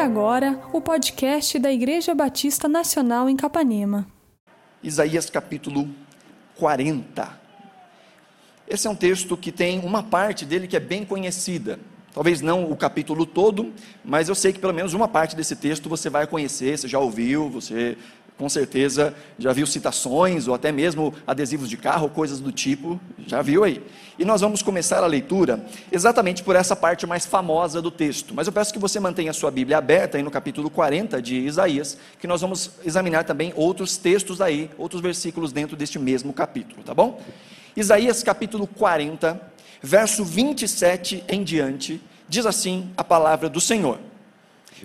agora o podcast da Igreja Batista Nacional em Capanema. Isaías capítulo 40. Esse é um texto que tem uma parte dele que é bem conhecida. Talvez não o capítulo todo, mas eu sei que pelo menos uma parte desse texto você vai conhecer, você já ouviu, você com certeza já viu citações ou até mesmo adesivos de carro, coisas do tipo, já viu aí. E nós vamos começar a leitura exatamente por essa parte mais famosa do texto. Mas eu peço que você mantenha a sua Bíblia aberta aí no capítulo 40 de Isaías, que nós vamos examinar também outros textos aí, outros versículos dentro deste mesmo capítulo, tá bom? Isaías capítulo 40, verso 27 em diante, diz assim a palavra do Senhor: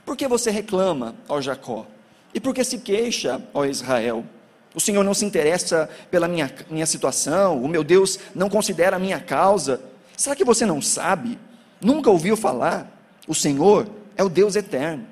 Por que você reclama, ó Jacó? E por que se queixa, ó Israel? O Senhor não se interessa pela minha, minha situação, o meu Deus não considera a minha causa. Será que você não sabe? Nunca ouviu falar? O Senhor é o Deus eterno,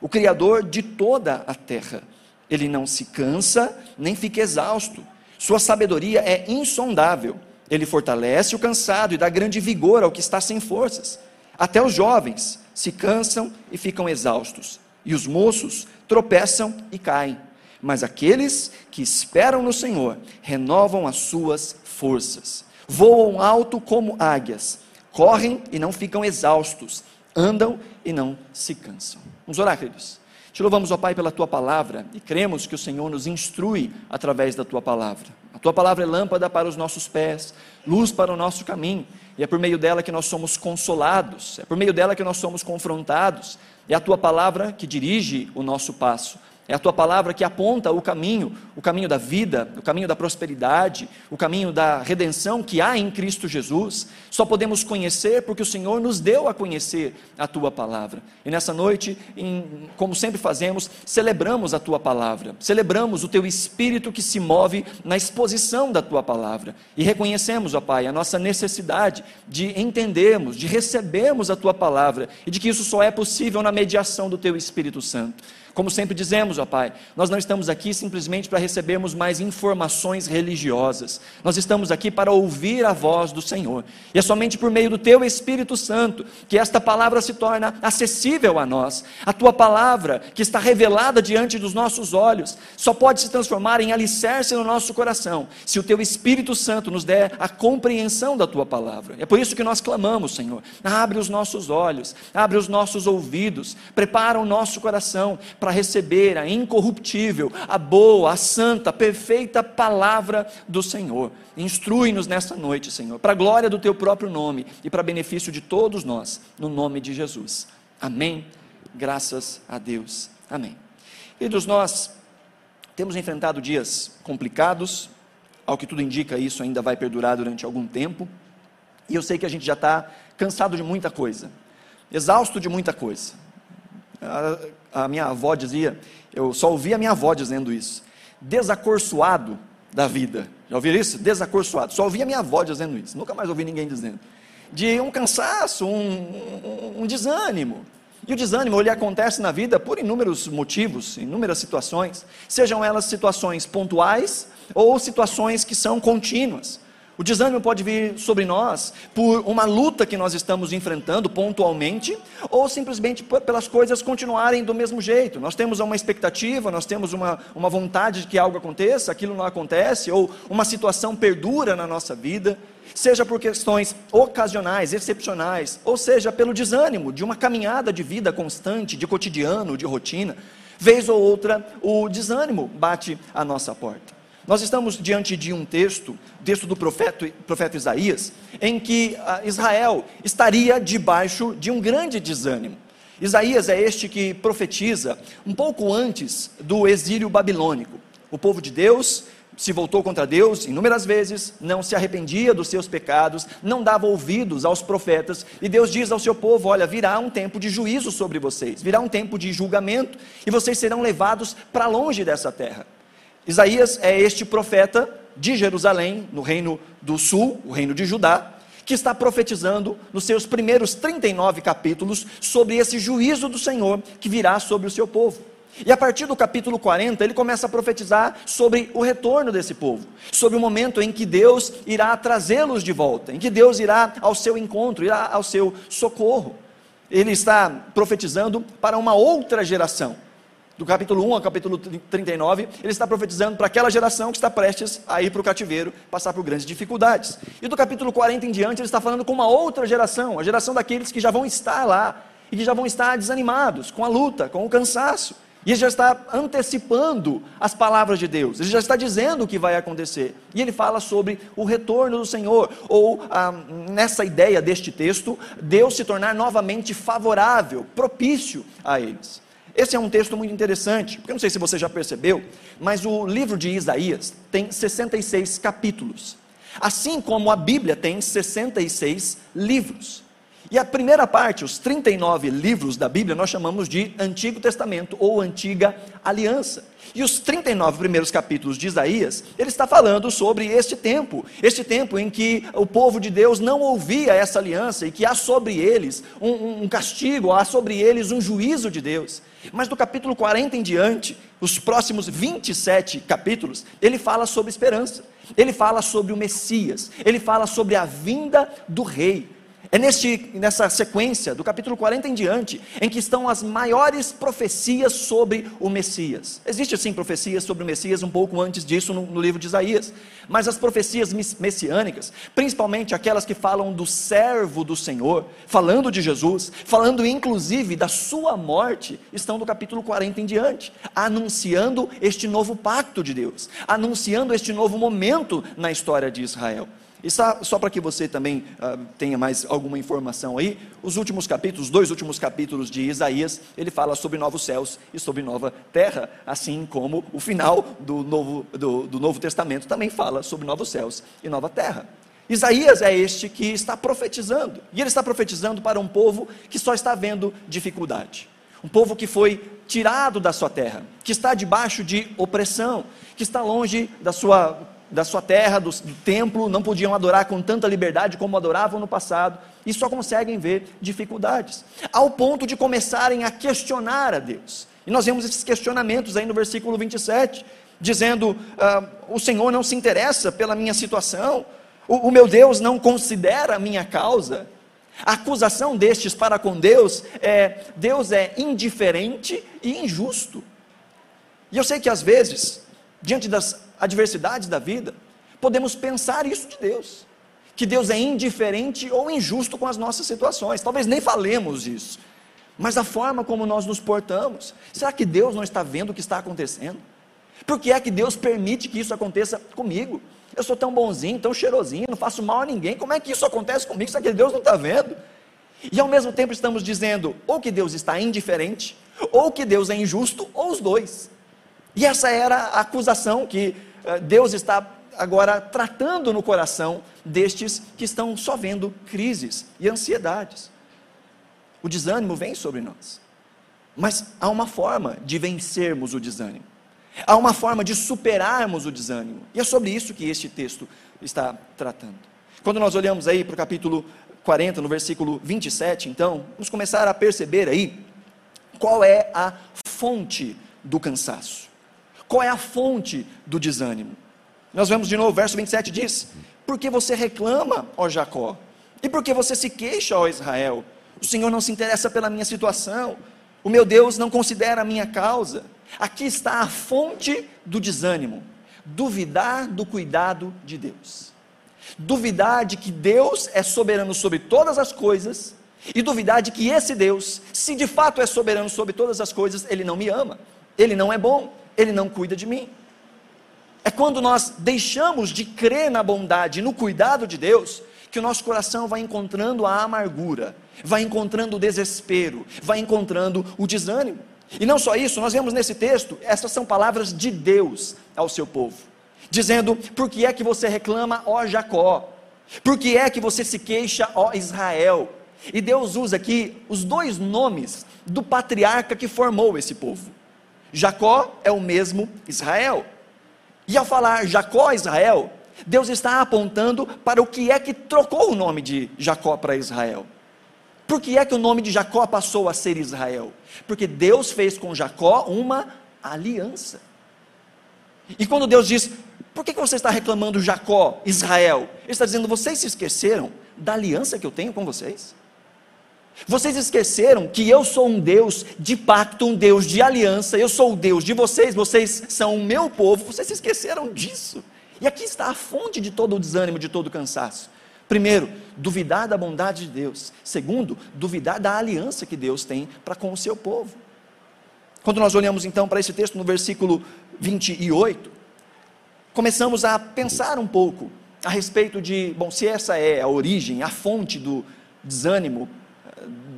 o Criador de toda a terra. Ele não se cansa, nem fica exausto. Sua sabedoria é insondável. Ele fortalece o cansado e dá grande vigor ao que está sem forças. Até os jovens se cansam e ficam exaustos, e os moços tropeçam e caem. Mas aqueles que esperam no Senhor renovam as suas forças, voam alto como águias, correm e não ficam exaustos, andam e não se cansam. Vamos orar, queridos. Te louvamos, ó Pai, pela tua palavra e cremos que o Senhor nos instrui através da tua palavra. A tua palavra é lâmpada para os nossos pés, luz para o nosso caminho, e é por meio dela que nós somos consolados, é por meio dela que nós somos confrontados, é a tua palavra que dirige o nosso passo. É a tua palavra que aponta o caminho, o caminho da vida, o caminho da prosperidade, o caminho da redenção que há em Cristo Jesus. Só podemos conhecer porque o Senhor nos deu a conhecer a tua palavra. E nessa noite, em, como sempre fazemos, celebramos a tua palavra, celebramos o teu espírito que se move na exposição da tua palavra. E reconhecemos, ó Pai, a nossa necessidade de entendermos, de recebermos a tua palavra e de que isso só é possível na mediação do teu Espírito Santo. Como sempre dizemos, ó Pai, nós não estamos aqui simplesmente para recebermos mais informações religiosas. Nós estamos aqui para ouvir a voz do Senhor. E é somente por meio do Teu Espírito Santo que esta palavra se torna acessível a nós. A Tua palavra, que está revelada diante dos nossos olhos, só pode se transformar em alicerce no nosso coração, se o Teu Espírito Santo nos der a compreensão da Tua palavra. É por isso que nós clamamos, Senhor. Abre os nossos olhos, abre os nossos ouvidos, prepara o nosso coração para receber a incorruptível, a boa, a santa, a perfeita palavra do Senhor. Instrui-nos nesta noite, Senhor, para a glória do teu próprio nome e para benefício de todos nós, no nome de Jesus. Amém. Graças a Deus. Amém. Queridos, nós temos enfrentado dias complicados, ao que tudo indica, isso ainda vai perdurar durante algum tempo, e eu sei que a gente já está cansado de muita coisa, exausto de muita coisa a, a minha avó dizia, eu só ouvi a minha avó dizendo isso, desacorçoado da vida. Já ouviram isso? Desacorçoado. Só ouvi a minha avó dizendo isso, nunca mais ouvi ninguém dizendo. De um cansaço, um, um, um desânimo. E o desânimo ele acontece na vida por inúmeros motivos, inúmeras situações, sejam elas situações pontuais ou situações que são contínuas. O desânimo pode vir sobre nós por uma luta que nós estamos enfrentando pontualmente, ou simplesmente pelas coisas continuarem do mesmo jeito. Nós temos uma expectativa, nós temos uma, uma vontade de que algo aconteça, aquilo não acontece, ou uma situação perdura na nossa vida, seja por questões ocasionais, excepcionais, ou seja pelo desânimo de uma caminhada de vida constante, de cotidiano, de rotina. Vez ou outra, o desânimo bate à nossa porta. Nós estamos diante de um texto, texto do profeta, profeta Isaías, em que ah, Israel estaria debaixo de um grande desânimo. Isaías é este que profetiza um pouco antes do exílio babilônico. O povo de Deus se voltou contra Deus inúmeras vezes, não se arrependia dos seus pecados, não dava ouvidos aos profetas, e Deus diz ao seu povo: Olha, virá um tempo de juízo sobre vocês, virá um tempo de julgamento, e vocês serão levados para longe dessa terra. Isaías é este profeta de Jerusalém, no reino do sul, o reino de Judá, que está profetizando nos seus primeiros 39 capítulos sobre esse juízo do Senhor que virá sobre o seu povo. E a partir do capítulo 40, ele começa a profetizar sobre o retorno desse povo, sobre o momento em que Deus irá trazê-los de volta, em que Deus irá ao seu encontro, irá ao seu socorro. ele está profetizando para uma outra geração. Do capítulo 1 ao capítulo 39, ele está profetizando para aquela geração que está prestes a ir para o cativeiro, passar por grandes dificuldades. E do capítulo 40 em diante, ele está falando com uma outra geração, a geração daqueles que já vão estar lá e que já vão estar desanimados com a luta, com o cansaço. E ele já está antecipando as palavras de Deus, ele já está dizendo o que vai acontecer. E ele fala sobre o retorno do Senhor, ou ah, nessa ideia deste texto, Deus se tornar novamente favorável, propício a eles. Esse é um texto muito interessante, porque eu não sei se você já percebeu, mas o livro de Isaías tem 66 capítulos, assim como a Bíblia tem 66 livros. E a primeira parte, os 39 livros da Bíblia, nós chamamos de Antigo Testamento ou Antiga Aliança. E os 39 primeiros capítulos de Isaías, ele está falando sobre este tempo, este tempo em que o povo de Deus não ouvia essa aliança e que há sobre eles um, um castigo, há sobre eles um juízo de Deus. Mas do capítulo 40 em diante, os próximos 27 capítulos, ele fala sobre esperança, ele fala sobre o Messias, ele fala sobre a vinda do Rei. É neste, nessa sequência, do capítulo 40 em diante, em que estão as maiores profecias sobre o Messias. Existe sim profecias sobre o Messias um pouco antes disso no, no livro de Isaías, mas as profecias messiânicas, principalmente aquelas que falam do servo do Senhor, falando de Jesus, falando inclusive da sua morte, estão do capítulo 40 em diante, anunciando este novo pacto de Deus, anunciando este novo momento na história de Israel. E só, para que você também uh, tenha mais alguma informação aí, os últimos capítulos, os dois últimos capítulos de Isaías, ele fala sobre novos céus e sobre nova terra, assim como o final do Novo, do, do novo Testamento também fala sobre novos céus e nova terra. Isaías é este que está profetizando, e ele está profetizando para um povo que só está vendo dificuldade, um povo que foi tirado da sua terra, que está debaixo de opressão, que está longe da sua da sua terra, do, do, templo, não podiam adorar com tanta liberdade como adoravam no passado, e só conseguem ver dificuldades, ao ponto de começarem a questionar a Deus. E nós vemos esses questionamentos aí no versículo 27, dizendo: ah, O Senhor não se interessa pela minha situação, o, o meu Deus não considera a minha causa. A acusação destes para com Deus é: Deus é indiferente e injusto. E eu sei que às vezes, diante das adversidades da vida, podemos pensar isso de Deus. Que Deus é indiferente ou injusto com as nossas situações. Talvez nem falemos isso. Mas a forma como nós nos portamos, será que Deus não está vendo o que está acontecendo? Por que é que Deus permite que isso aconteça comigo? Eu sou tão bonzinho, tão cheirosinho, não faço mal a ninguém. Como é que isso acontece comigo? Será que Deus não está vendo? E ao mesmo tempo estamos dizendo ou que Deus está indiferente, ou que Deus é injusto, ou os dois. E essa era a acusação que Deus está agora tratando no coração destes que estão só vendo crises e ansiedades. O desânimo vem sobre nós. Mas há uma forma de vencermos o desânimo. Há uma forma de superarmos o desânimo. E é sobre isso que este texto está tratando. Quando nós olhamos aí para o capítulo 40, no versículo 27, então, vamos começar a perceber aí qual é a fonte do cansaço. Qual é a fonte do desânimo? Nós vemos de novo, verso 27 diz: Porque você reclama, ó Jacó, e porque você se queixa, ó Israel? O Senhor não se interessa pela minha situação, o meu Deus não considera a minha causa. Aqui está a fonte do desânimo: duvidar do cuidado de Deus, duvidar de que Deus é soberano sobre todas as coisas, e duvidar de que esse Deus, se de fato é soberano sobre todas as coisas, ele não me ama, ele não é bom, ele não cuida de mim. É quando nós deixamos de crer na bondade, no cuidado de Deus, que o nosso coração vai encontrando a amargura, vai encontrando o desespero, vai encontrando o desânimo. E não só isso, nós vemos nesse texto, essas são palavras de Deus ao seu povo, dizendo: Por que é que você reclama, ó Jacó? Por que é que você se queixa, ó Israel? E Deus usa aqui os dois nomes do patriarca que formou esse povo. Jacó é o mesmo Israel. E ao falar Jacó Israel, Deus está apontando para o que é que trocou o nome de Jacó para Israel. Por que é que o nome de Jacó passou a ser Israel? Porque Deus fez com Jacó uma aliança. E quando Deus diz, por que, você está reclamando Jacó, Israel? Ele está dizendo, vocês se esqueceram da aliança que eu tenho com vocês? Vocês esqueceram que eu sou um Deus de pacto, um Deus de aliança, eu sou o Deus de vocês, vocês são o meu povo, vocês se esqueceram disso. E aqui está a fonte de todo o desânimo, de todo o cansaço. Primeiro, duvidar da bondade de Deus. Segundo, duvidar da aliança que Deus tem para com o seu povo. Quando nós olhamos então para esse texto no versículo 28, começamos a pensar um pouco a respeito de, bom, se essa é a origem, a fonte do desânimo,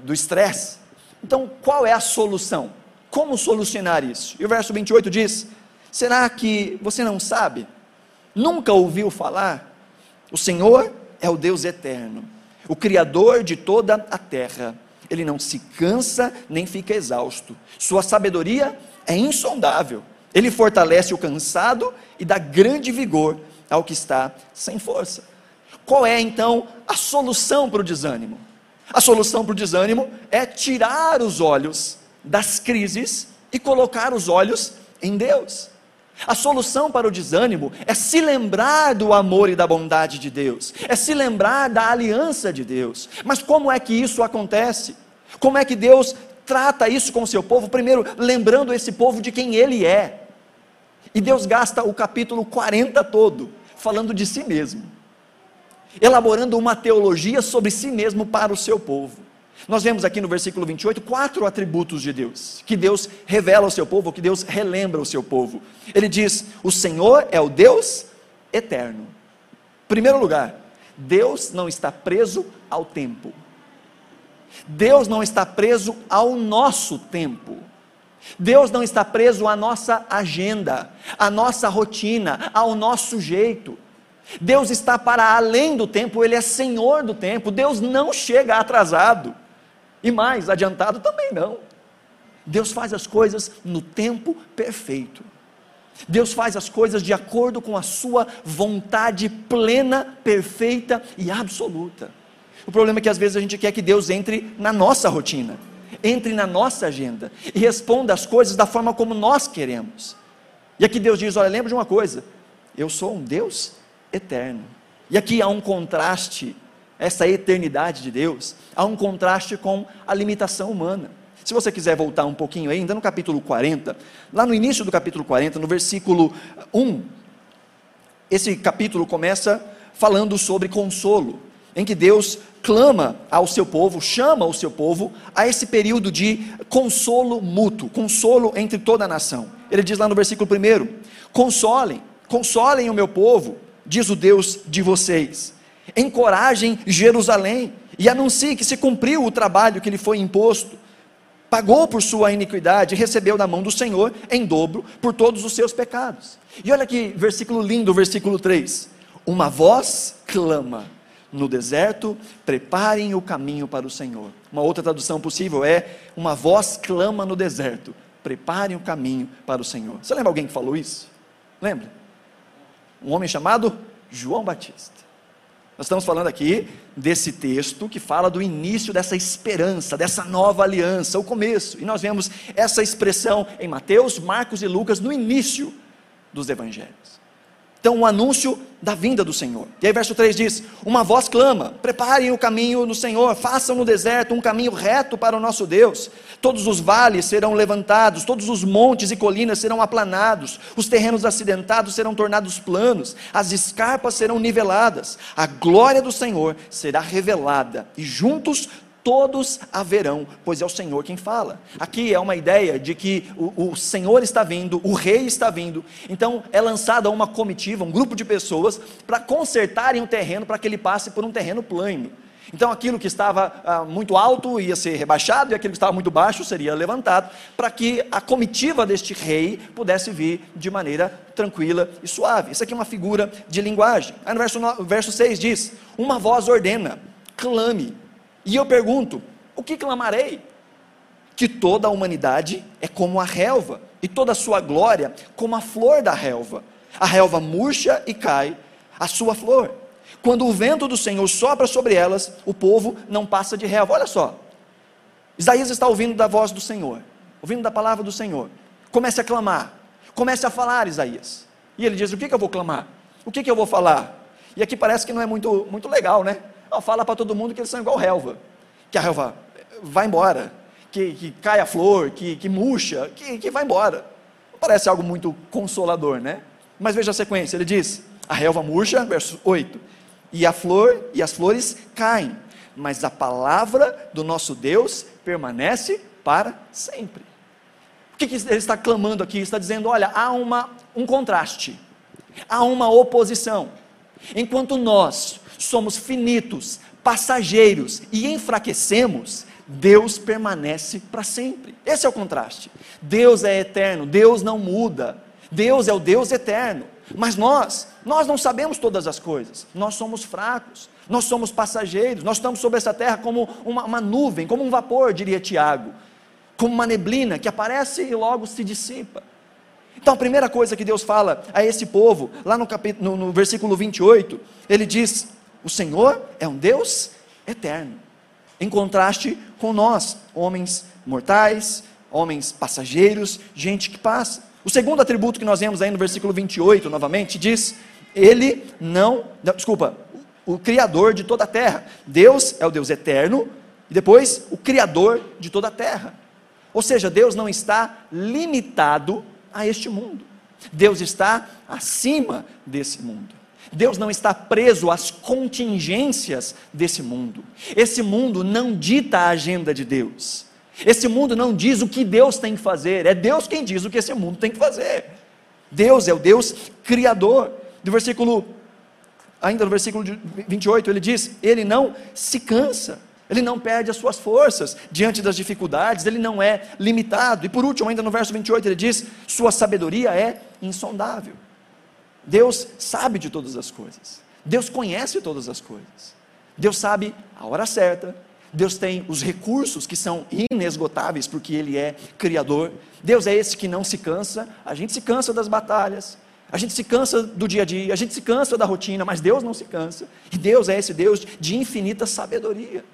do estresse, então qual é a solução? Como solucionar isso? E o verso 28 diz: Será que você não sabe? Nunca ouviu falar? O Senhor é o Deus eterno, o Criador de toda a terra. Ele não se cansa nem fica exausto. Sua sabedoria é insondável. Ele fortalece o cansado e dá grande vigor ao que está sem força. Qual é então a solução para o desânimo? A solução para o desânimo é tirar os olhos das crises e colocar os olhos em Deus. A solução para o desânimo é se lembrar do amor e da bondade de Deus, é se lembrar da aliança de Deus. Mas como é que isso acontece? Como é que Deus trata isso com o seu povo? Primeiro, lembrando esse povo de quem ele é. E Deus gasta o capítulo 40 todo falando de si mesmo, elaborando uma teologia sobre si mesmo para o seu povo. Nós vemos aqui no versículo 28 quatro atributos de Deus, que Deus revela ao seu povo, que Deus relembra ao seu povo. Ele diz: O Senhor é o Deus eterno. Primeiro lugar, Deus não está preso ao tempo. Deus não está preso ao nosso tempo. Deus não está preso à nossa agenda, à nossa rotina, ao nosso jeito. Deus está para além do tempo, Ele é Senhor do tempo. Deus não chega atrasado. E mais, adiantado também não. Deus faz as coisas no tempo perfeito. Deus faz as coisas de acordo com a sua vontade plena, perfeita e absoluta. O problema é que às vezes a gente quer que Deus entre na nossa rotina, entre na nossa agenda e responda as coisas da forma como nós queremos. E aqui Deus diz: Olha, lembra de uma coisa, eu sou um Deus eterno. E aqui há um contraste essa eternidade de Deus, há um contraste com a limitação humana. Se você quiser voltar um pouquinho ainda no capítulo 40, lá no início do capítulo 40, no versículo 1, esse capítulo começa falando sobre consolo, em que Deus clama ao seu povo, chama o seu povo a esse período de consolo mútuo, consolo entre toda a nação. Ele diz lá no versículo 1: Consolem, consolem o meu povo, diz o Deus de vocês encorajem Jerusalém e anuncie que se cumpriu o trabalho que lhe foi imposto. Pagou por sua iniquidade, recebeu da mão do Senhor em dobro por todos os seus pecados. E olha que versículo lindo, versículo 3. Uma voz clama no deserto, preparem o caminho para o Senhor. Uma outra tradução possível é: uma voz clama no deserto, preparem o caminho para o Senhor. Você lembra alguém que falou isso? Lembra? Um homem chamado João Batista. Nós estamos falando aqui desse texto que fala do início dessa esperança, dessa nova aliança, o começo. E nós vemos essa expressão em Mateus, Marcos e Lucas no início dos evangelhos. Então, o anúncio da vinda do Senhor. E aí, verso 3 diz: Uma voz clama: Preparem o caminho do Senhor, façam no deserto um caminho reto para o nosso Deus. Todos os vales serão levantados, todos os montes e colinas serão aplanados, os terrenos acidentados serão tornados planos, as escarpas serão niveladas, a glória do Senhor será revelada, e juntos todos haverão, pois é o Senhor quem fala. Aqui é uma ideia de que o, o, Senhor está vindo, o rei está vindo, então é lançada uma comitiva, um grupo de pessoas, para consertarem o terreno, para que ele passe por um terreno plano. Então aquilo que estava ah, muito alto ia ser rebaixado, e aquilo que estava muito baixo seria levantado, para que a comitiva deste rei pudesse vir de maneira tranquila e suave. Isso aqui é uma figura de linguagem. Aí no verso, no, verso 6 diz: Uma voz ordena, clame e eu pergunto: o que clamarei? Que toda a humanidade é como a relva, e toda a sua glória como a flor da relva. A relva murcha e cai, a sua flor. Quando o vento do Senhor sopra sobre elas, o povo não passa de relva. Olha só. Isaías está ouvindo da voz do Senhor, ouvindo da palavra do Senhor. Comece a clamar, comece a falar, Isaías. E ele diz: O que, que eu vou clamar? O que, que eu vou falar? E aqui parece que não é muito, muito legal, né? Fala para todo mundo que eles são igual relva. Que a relva vai embora, que, que cai a flor, que, que murcha, que, que vai embora. Não parece algo muito consolador, né? Mas veja a sequência, ele diz: a relva murcha, verso 8, e a flor e as flores caem, mas a palavra do nosso Deus permanece para sempre. O que, que ele está clamando aqui? Ele está dizendo: olha, há uma, um contraste, há uma oposição. Enquanto nós somos finitos, passageiros e enfraquecemos, Deus permanece para sempre. Esse é o contraste. Deus é eterno, Deus não muda. Deus é o Deus eterno. Mas nós, nós não sabemos todas as coisas. Nós somos fracos, nós somos passageiros, nós estamos sobre essa terra como uma, uma nuvem, como um vapor, diria Tiago, como uma neblina que aparece e logo se dissipa. Então a primeira coisa que Deus fala a esse povo, lá no, capítulo, no, no versículo 28, ele diz: O Senhor é um Deus eterno, em contraste com nós, homens mortais, homens passageiros, gente que passa. O segundo atributo que nós vemos aí no versículo 28, novamente, diz: Ele não, desculpa, o Criador de toda a terra. Deus é o Deus eterno, e depois o Criador de toda a terra. Ou seja, Deus não está limitado a este mundo. Deus está acima desse mundo. Deus não está preso às contingências desse mundo. Esse mundo não dita a agenda de Deus. Esse mundo não diz o que Deus tem que fazer, é Deus quem diz o que esse mundo tem que fazer. Deus é o Deus criador. Do versículo, ainda no versículo 28, ele diz: Ele não se cansa, ele não perde as suas forças diante das dificuldades, ele não é limitado. E por último, ainda no verso 28, ele diz: Sua sabedoria é insondável. Deus sabe de todas as coisas, Deus conhece todas as coisas, Deus sabe a hora certa, Deus tem os recursos que são inesgotáveis, porque Ele é Criador. Deus é esse que não se cansa. A gente se cansa das batalhas, a gente se cansa do dia a dia, a gente se cansa da rotina, mas Deus não se cansa. E Deus é esse Deus de infinita sabedoria.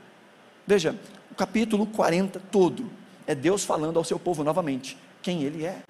Veja, o capítulo 40 todo é Deus falando ao seu povo novamente quem Ele é.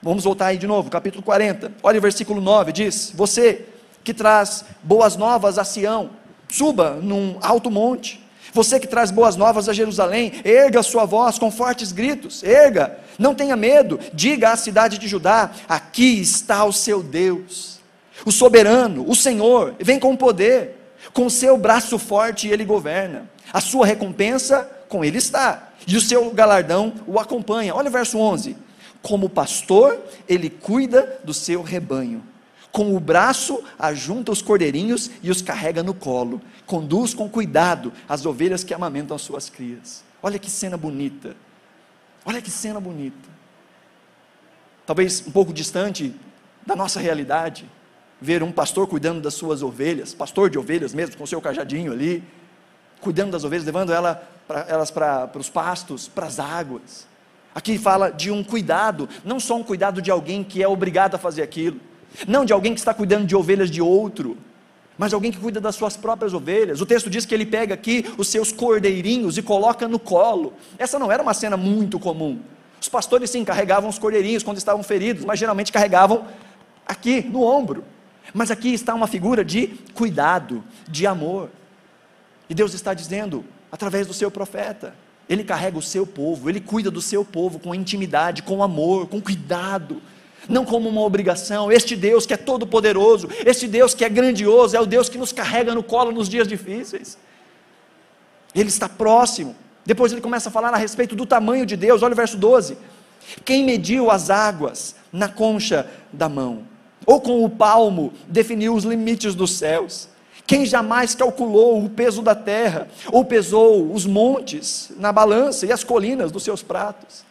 Vamos voltar aí de novo, capítulo 40. Olha o versículo 9: diz: Você que traz boas novas a Sião, suba num alto monte. Você que traz boas novas a Jerusalém, erga sua voz com fortes gritos, erga, não tenha medo, diga à cidade de Judá: aqui está o seu Deus, o soberano, o Senhor, vem com poder, com seu braço forte ele governa, a sua recompensa com ele está, e o seu galardão o acompanha. Olha o verso 11: como pastor, ele cuida do seu rebanho com o braço ajunta os cordeirinhos e os carrega no colo. Conduz com cuidado as ovelhas que amamentam as suas crias. Olha que cena bonita. Olha que cena bonita. Talvez um pouco distante da nossa realidade, ver um pastor cuidando das suas ovelhas, pastor de ovelhas mesmo, com seu cajadinho ali, cuidando das ovelhas, levando ela pra, elas para os pastos, para as águas. Aqui fala de um cuidado, não só um cuidado de alguém que é obrigado a fazer aquilo, não de alguém que está cuidando de ovelhas de outro, mas alguém que cuida das suas próprias ovelhas. O texto diz que ele pega aqui os seus cordeirinhos e coloca no colo. Essa não era uma cena muito comum. Os pastores sim carregavam os cordeirinhos quando estavam feridos, mas geralmente carregavam aqui no ombro. Mas aqui está uma figura de cuidado, de amor. E Deus está dizendo, através do seu profeta, ele carrega o seu povo, ele cuida do seu povo com intimidade, com amor, com cuidado não como uma obrigação. Este Deus que é todo-poderoso, este Deus que é grandioso, é o Deus que nos carrega no colo nos dias difíceis. Ele está próximo. Depois ele começa a falar a respeito do tamanho de Deus. Olha o verso 12. Quem mediu as águas na concha da mão, ou com o palmo definiu os limites dos céus? Quem jamais calculou o peso da terra, ou pesou os montes na balança e as colinas dos seus pratos?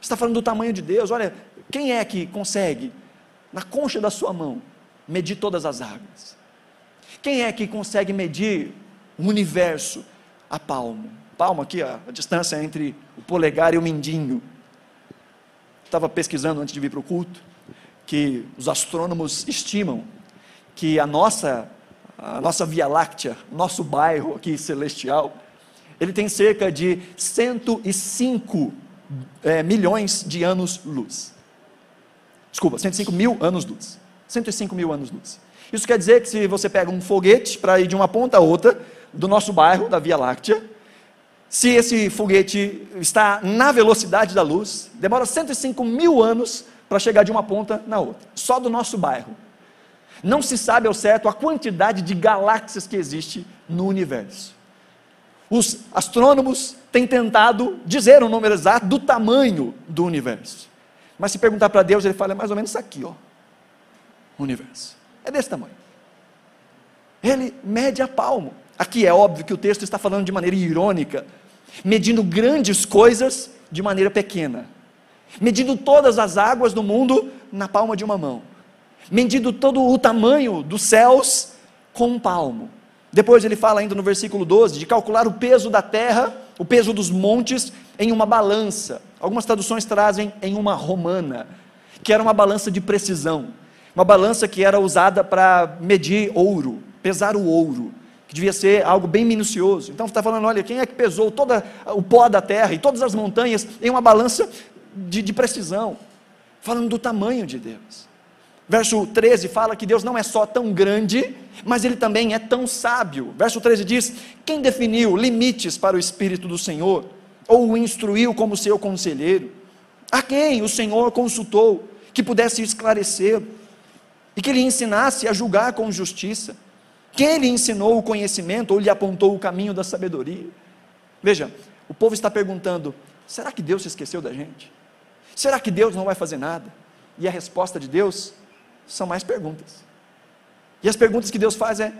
Está falando do tamanho de Deus. Olha, quem é que consegue, na concha da sua mão, medir todas as águas? Quem é que consegue medir o universo a palmo? Palmo aqui, a, a distância entre o polegar e o mindinho. Estava pesquisando antes de vir para o culto que os astrônomos estimam que a nossa a nossa Via Láctea, nosso bairro aqui celestial, ele tem cerca de 105 é, milhões de anos-luz. Desculpa, 105 mil anos-luz. 105 mil anos-luz. Isso quer dizer que se você pega um foguete para ir de uma ponta a outra do nosso bairro, da Via Láctea, se esse foguete está na velocidade da luz, demora 105 mil anos para chegar de uma ponta na outra, só do nosso bairro. Não se sabe ao certo a quantidade de galáxias que existe no universo. Os astrônomos têm tentado dizer o número exato do tamanho do universo. Mas se perguntar para Deus, ele fala é mais ou menos isso aqui, ó. O universo. É desse tamanho. Ele mede a palmo. Aqui é óbvio que o texto está falando de maneira irônica, medindo grandes coisas de maneira pequena, medindo todas as águas do mundo na palma de uma mão, medindo todo o tamanho dos céus com um palmo. Depois ele fala ainda no versículo 12 de calcular o peso da terra, o peso dos montes em uma balança. Algumas traduções trazem em uma romana, que era uma balança de precisão, uma balança que era usada para medir ouro, pesar o ouro que devia ser algo bem minucioso. Então está falando: olha, quem é que pesou todo o pó da terra e todas as montanhas em uma balança de, de precisão? Falando do tamanho de Deus. Verso 13 fala que Deus não é só tão grande, mas ele também é tão sábio. Verso 13 diz: Quem definiu limites para o Espírito do Senhor? Ou o instruiu como seu conselheiro? A quem o Senhor consultou que pudesse esclarecer e que lhe ensinasse a julgar com justiça? Quem lhe ensinou o conhecimento ou lhe apontou o caminho da sabedoria? Veja, o povo está perguntando: será que Deus se esqueceu da gente? Será que Deus não vai fazer nada? E a resposta de Deus são mais perguntas. E as perguntas que Deus faz é: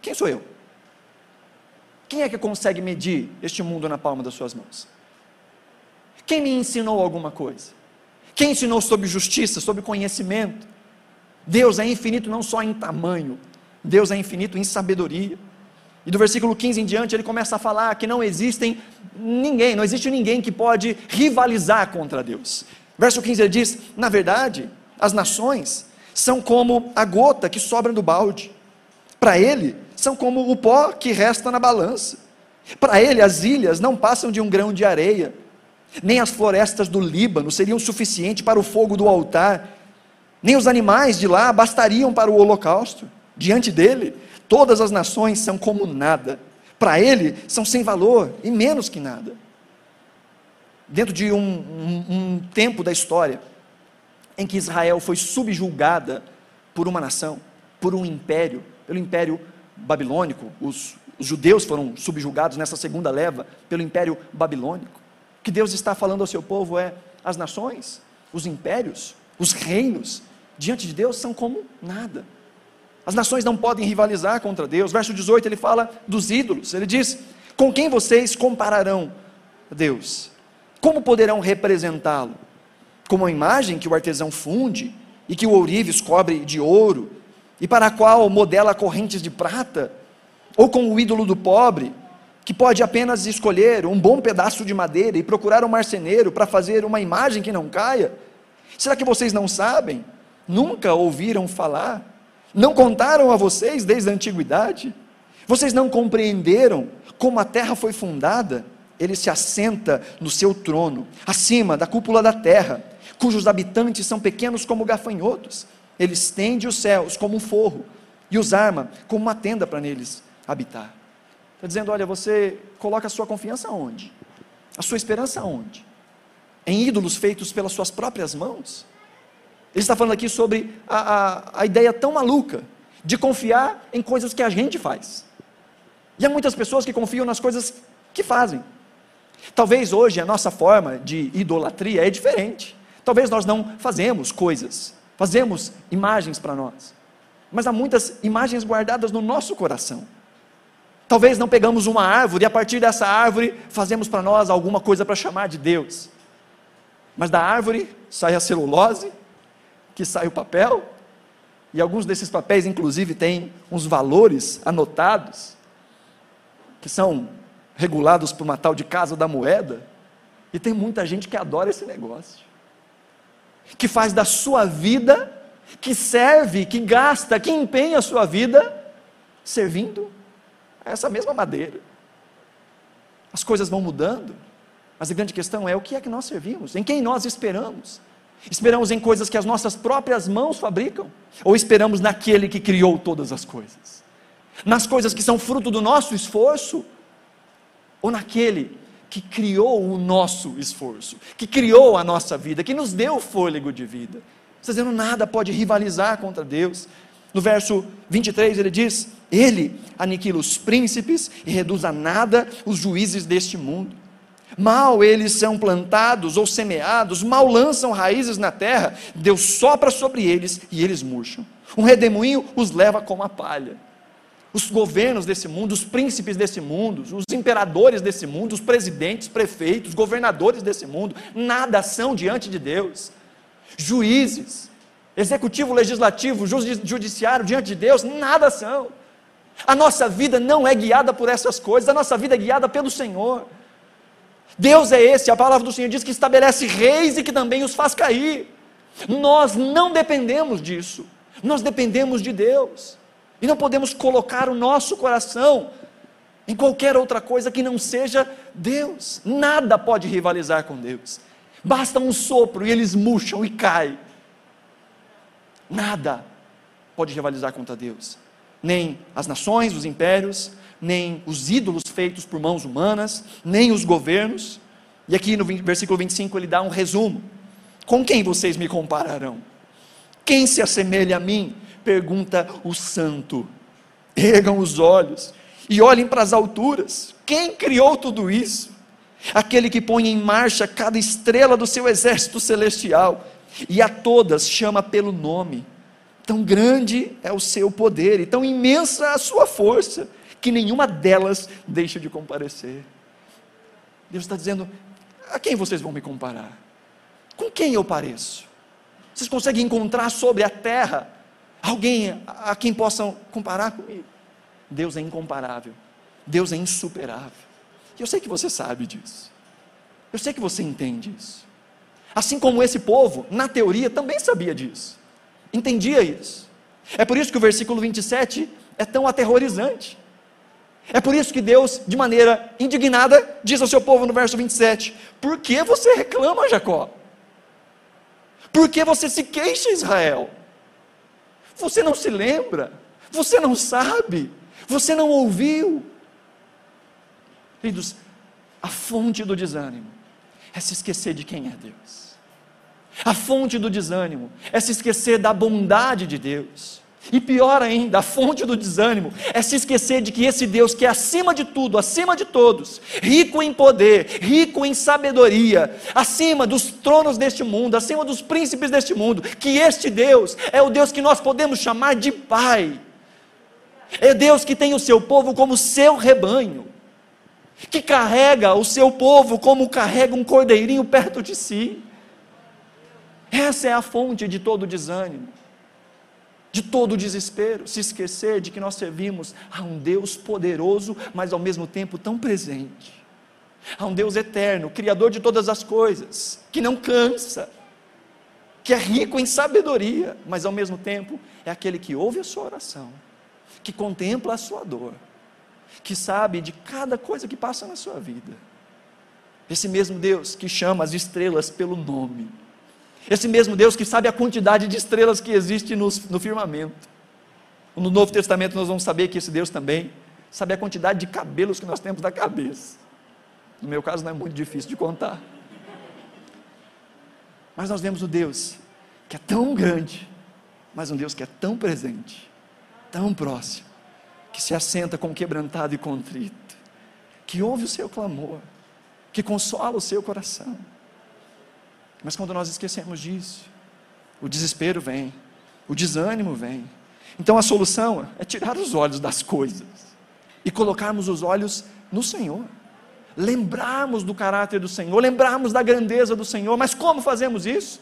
quem sou eu? Quem é que consegue medir este mundo na palma das suas mãos? Quem me ensinou alguma coisa? Quem ensinou sobre justiça, sobre conhecimento? Deus é infinito não só em tamanho, Deus é infinito em sabedoria. E do versículo 15 em diante ele começa a falar que não existem ninguém, não existe ninguém que pode rivalizar contra Deus. Verso 15 ele diz: Na verdade, as nações são como a gota que sobra do balde. Para ele, são como o pó que resta na balança. Para ele, as ilhas não passam de um grão de areia, nem as florestas do Líbano seriam suficiente para o fogo do altar, nem os animais de lá bastariam para o holocausto. Diante dele, todas as nações são como nada. Para ele, são sem valor e menos que nada. Dentro de um, um, um tempo da história, em que Israel foi subjulgada por uma nação, por um império, pelo império babilônico, os, os judeus foram subjugados nessa segunda leva pelo império babilônico. O que Deus está falando ao seu povo é: as nações, os impérios, os reinos, diante de Deus são como nada. As nações não podem rivalizar contra Deus. Verso 18 ele fala dos ídolos. Ele diz: Com quem vocês compararão Deus? Como poderão representá-lo? Como a imagem que o artesão funde e que o ourives cobre de ouro e para a qual modela correntes de prata? Ou com o ídolo do pobre, que pode apenas escolher um bom pedaço de madeira e procurar um marceneiro para fazer uma imagem que não caia? Será que vocês não sabem? Nunca ouviram falar? Não contaram a vocês desde a antiguidade? Vocês não compreenderam como a terra foi fundada? Ele se assenta no seu trono, acima da cúpula da terra, cujos habitantes são pequenos como gafanhotos. Ele estende os céus como um forro e os arma como uma tenda para neles habitar. Está dizendo: olha, você coloca a sua confiança onde? A sua esperança onde? Em ídolos feitos pelas suas próprias mãos? Ele está falando aqui sobre a, a, a ideia tão maluca de confiar em coisas que a gente faz. E há muitas pessoas que confiam nas coisas que fazem. Talvez hoje a nossa forma de idolatria é diferente. Talvez nós não fazemos coisas, fazemos imagens para nós. Mas há muitas imagens guardadas no nosso coração. Talvez não pegamos uma árvore e a partir dessa árvore fazemos para nós alguma coisa para chamar de Deus. Mas da árvore sai a celulose, que sai o papel, e alguns desses papéis, inclusive, têm uns valores anotados, que são regulados por uma tal de Casa da Moeda, e tem muita gente que adora esse negócio, que faz da sua vida, que serve, que gasta, que empenha a sua vida, servindo a essa mesma madeira. As coisas vão mudando, mas a grande questão é o que é que nós servimos, em quem nós esperamos. Esperamos em coisas que as nossas próprias mãos fabricam? Ou esperamos naquele que criou todas as coisas? Nas coisas que são fruto do nosso esforço? Ou naquele que criou o nosso esforço, que criou a nossa vida, que nos deu fôlego de vida. Dizendo nada pode rivalizar contra Deus. No verso 23 ele diz: Ele aniquila os príncipes e reduz a nada os juízes deste mundo. Mal eles são plantados ou semeados, mal lançam raízes na terra, Deus sopra sobre eles e eles murcham. Um redemoinho os leva como a palha. Os governos desse mundo, os príncipes desse mundo, os imperadores desse mundo, os presidentes, prefeitos, governadores desse mundo, nada são diante de Deus. Juízes, executivo, legislativo, judiciário diante de Deus, nada são. A nossa vida não é guiada por essas coisas, a nossa vida é guiada pelo Senhor. Deus é esse, a palavra do Senhor diz que estabelece reis e que também os faz cair. Nós não dependemos disso, nós dependemos de Deus. E não podemos colocar o nosso coração em qualquer outra coisa que não seja Deus. Nada pode rivalizar com Deus. Basta um sopro e eles murcham e caem. Nada pode rivalizar contra Deus. Nem as nações, os impérios, nem os ídolos feitos por mãos humanas, nem os governos. E aqui no versículo 25 ele dá um resumo: Com quem vocês me compararão? Quem se assemelha a mim? Pergunta o santo. Ergam os olhos e olhem para as alturas. Quem criou tudo isso? Aquele que põe em marcha cada estrela do seu exército celestial e a todas chama pelo nome. Tão grande é o seu poder e tão imensa a sua força que nenhuma delas deixa de comparecer. Deus está dizendo: a quem vocês vão me comparar? Com quem eu pareço? Vocês conseguem encontrar sobre a terra alguém a quem possam comparar comigo? Deus é incomparável, Deus é insuperável. E eu sei que você sabe disso, eu sei que você entende isso. Assim como esse povo, na teoria, também sabia disso, entendia isso. É por isso que o versículo 27 é tão aterrorizante. É por isso que Deus, de maneira indignada, diz ao seu povo no verso 27: Por que você reclama, Jacó? Por que você se queixa, Israel? Você não se lembra? Você não sabe? Você não ouviu? Queridos, a fonte do desânimo é se esquecer de quem é Deus. A fonte do desânimo é se esquecer da bondade de Deus. E pior ainda, a fonte do desânimo é se esquecer de que esse Deus que é acima de tudo, acima de todos, rico em poder, rico em sabedoria, acima dos tronos deste mundo, acima dos príncipes deste mundo, que este Deus é o Deus que nós podemos chamar de Pai. É Deus que tem o seu povo como seu rebanho, que carrega o seu povo como carrega um cordeirinho perto de si. Essa é a fonte de todo desânimo de todo o desespero, se esquecer de que nós servimos a um Deus poderoso, mas ao mesmo tempo tão presente, a um Deus eterno, Criador de todas as coisas, que não cansa, que é rico em sabedoria, mas ao mesmo tempo é aquele que ouve a sua oração, que contempla a sua dor, que sabe de cada coisa que passa na sua vida. Esse mesmo Deus que chama as estrelas pelo nome, esse mesmo Deus que sabe a quantidade de estrelas que existe no, no firmamento. No Novo Testamento nós vamos saber que esse Deus também sabe a quantidade de cabelos que nós temos na cabeça. No meu caso não é muito difícil de contar. Mas nós vemos o Deus que é tão grande, mas um Deus que é tão presente, tão próximo, que se assenta com quebrantado e contrito, que ouve o seu clamor, que consola o seu coração. Mas quando nós esquecemos disso, o desespero vem, o desânimo vem. Então a solução é tirar os olhos das coisas e colocarmos os olhos no Senhor. Lembrarmos do caráter do Senhor, lembrarmos da grandeza do Senhor. Mas como fazemos isso?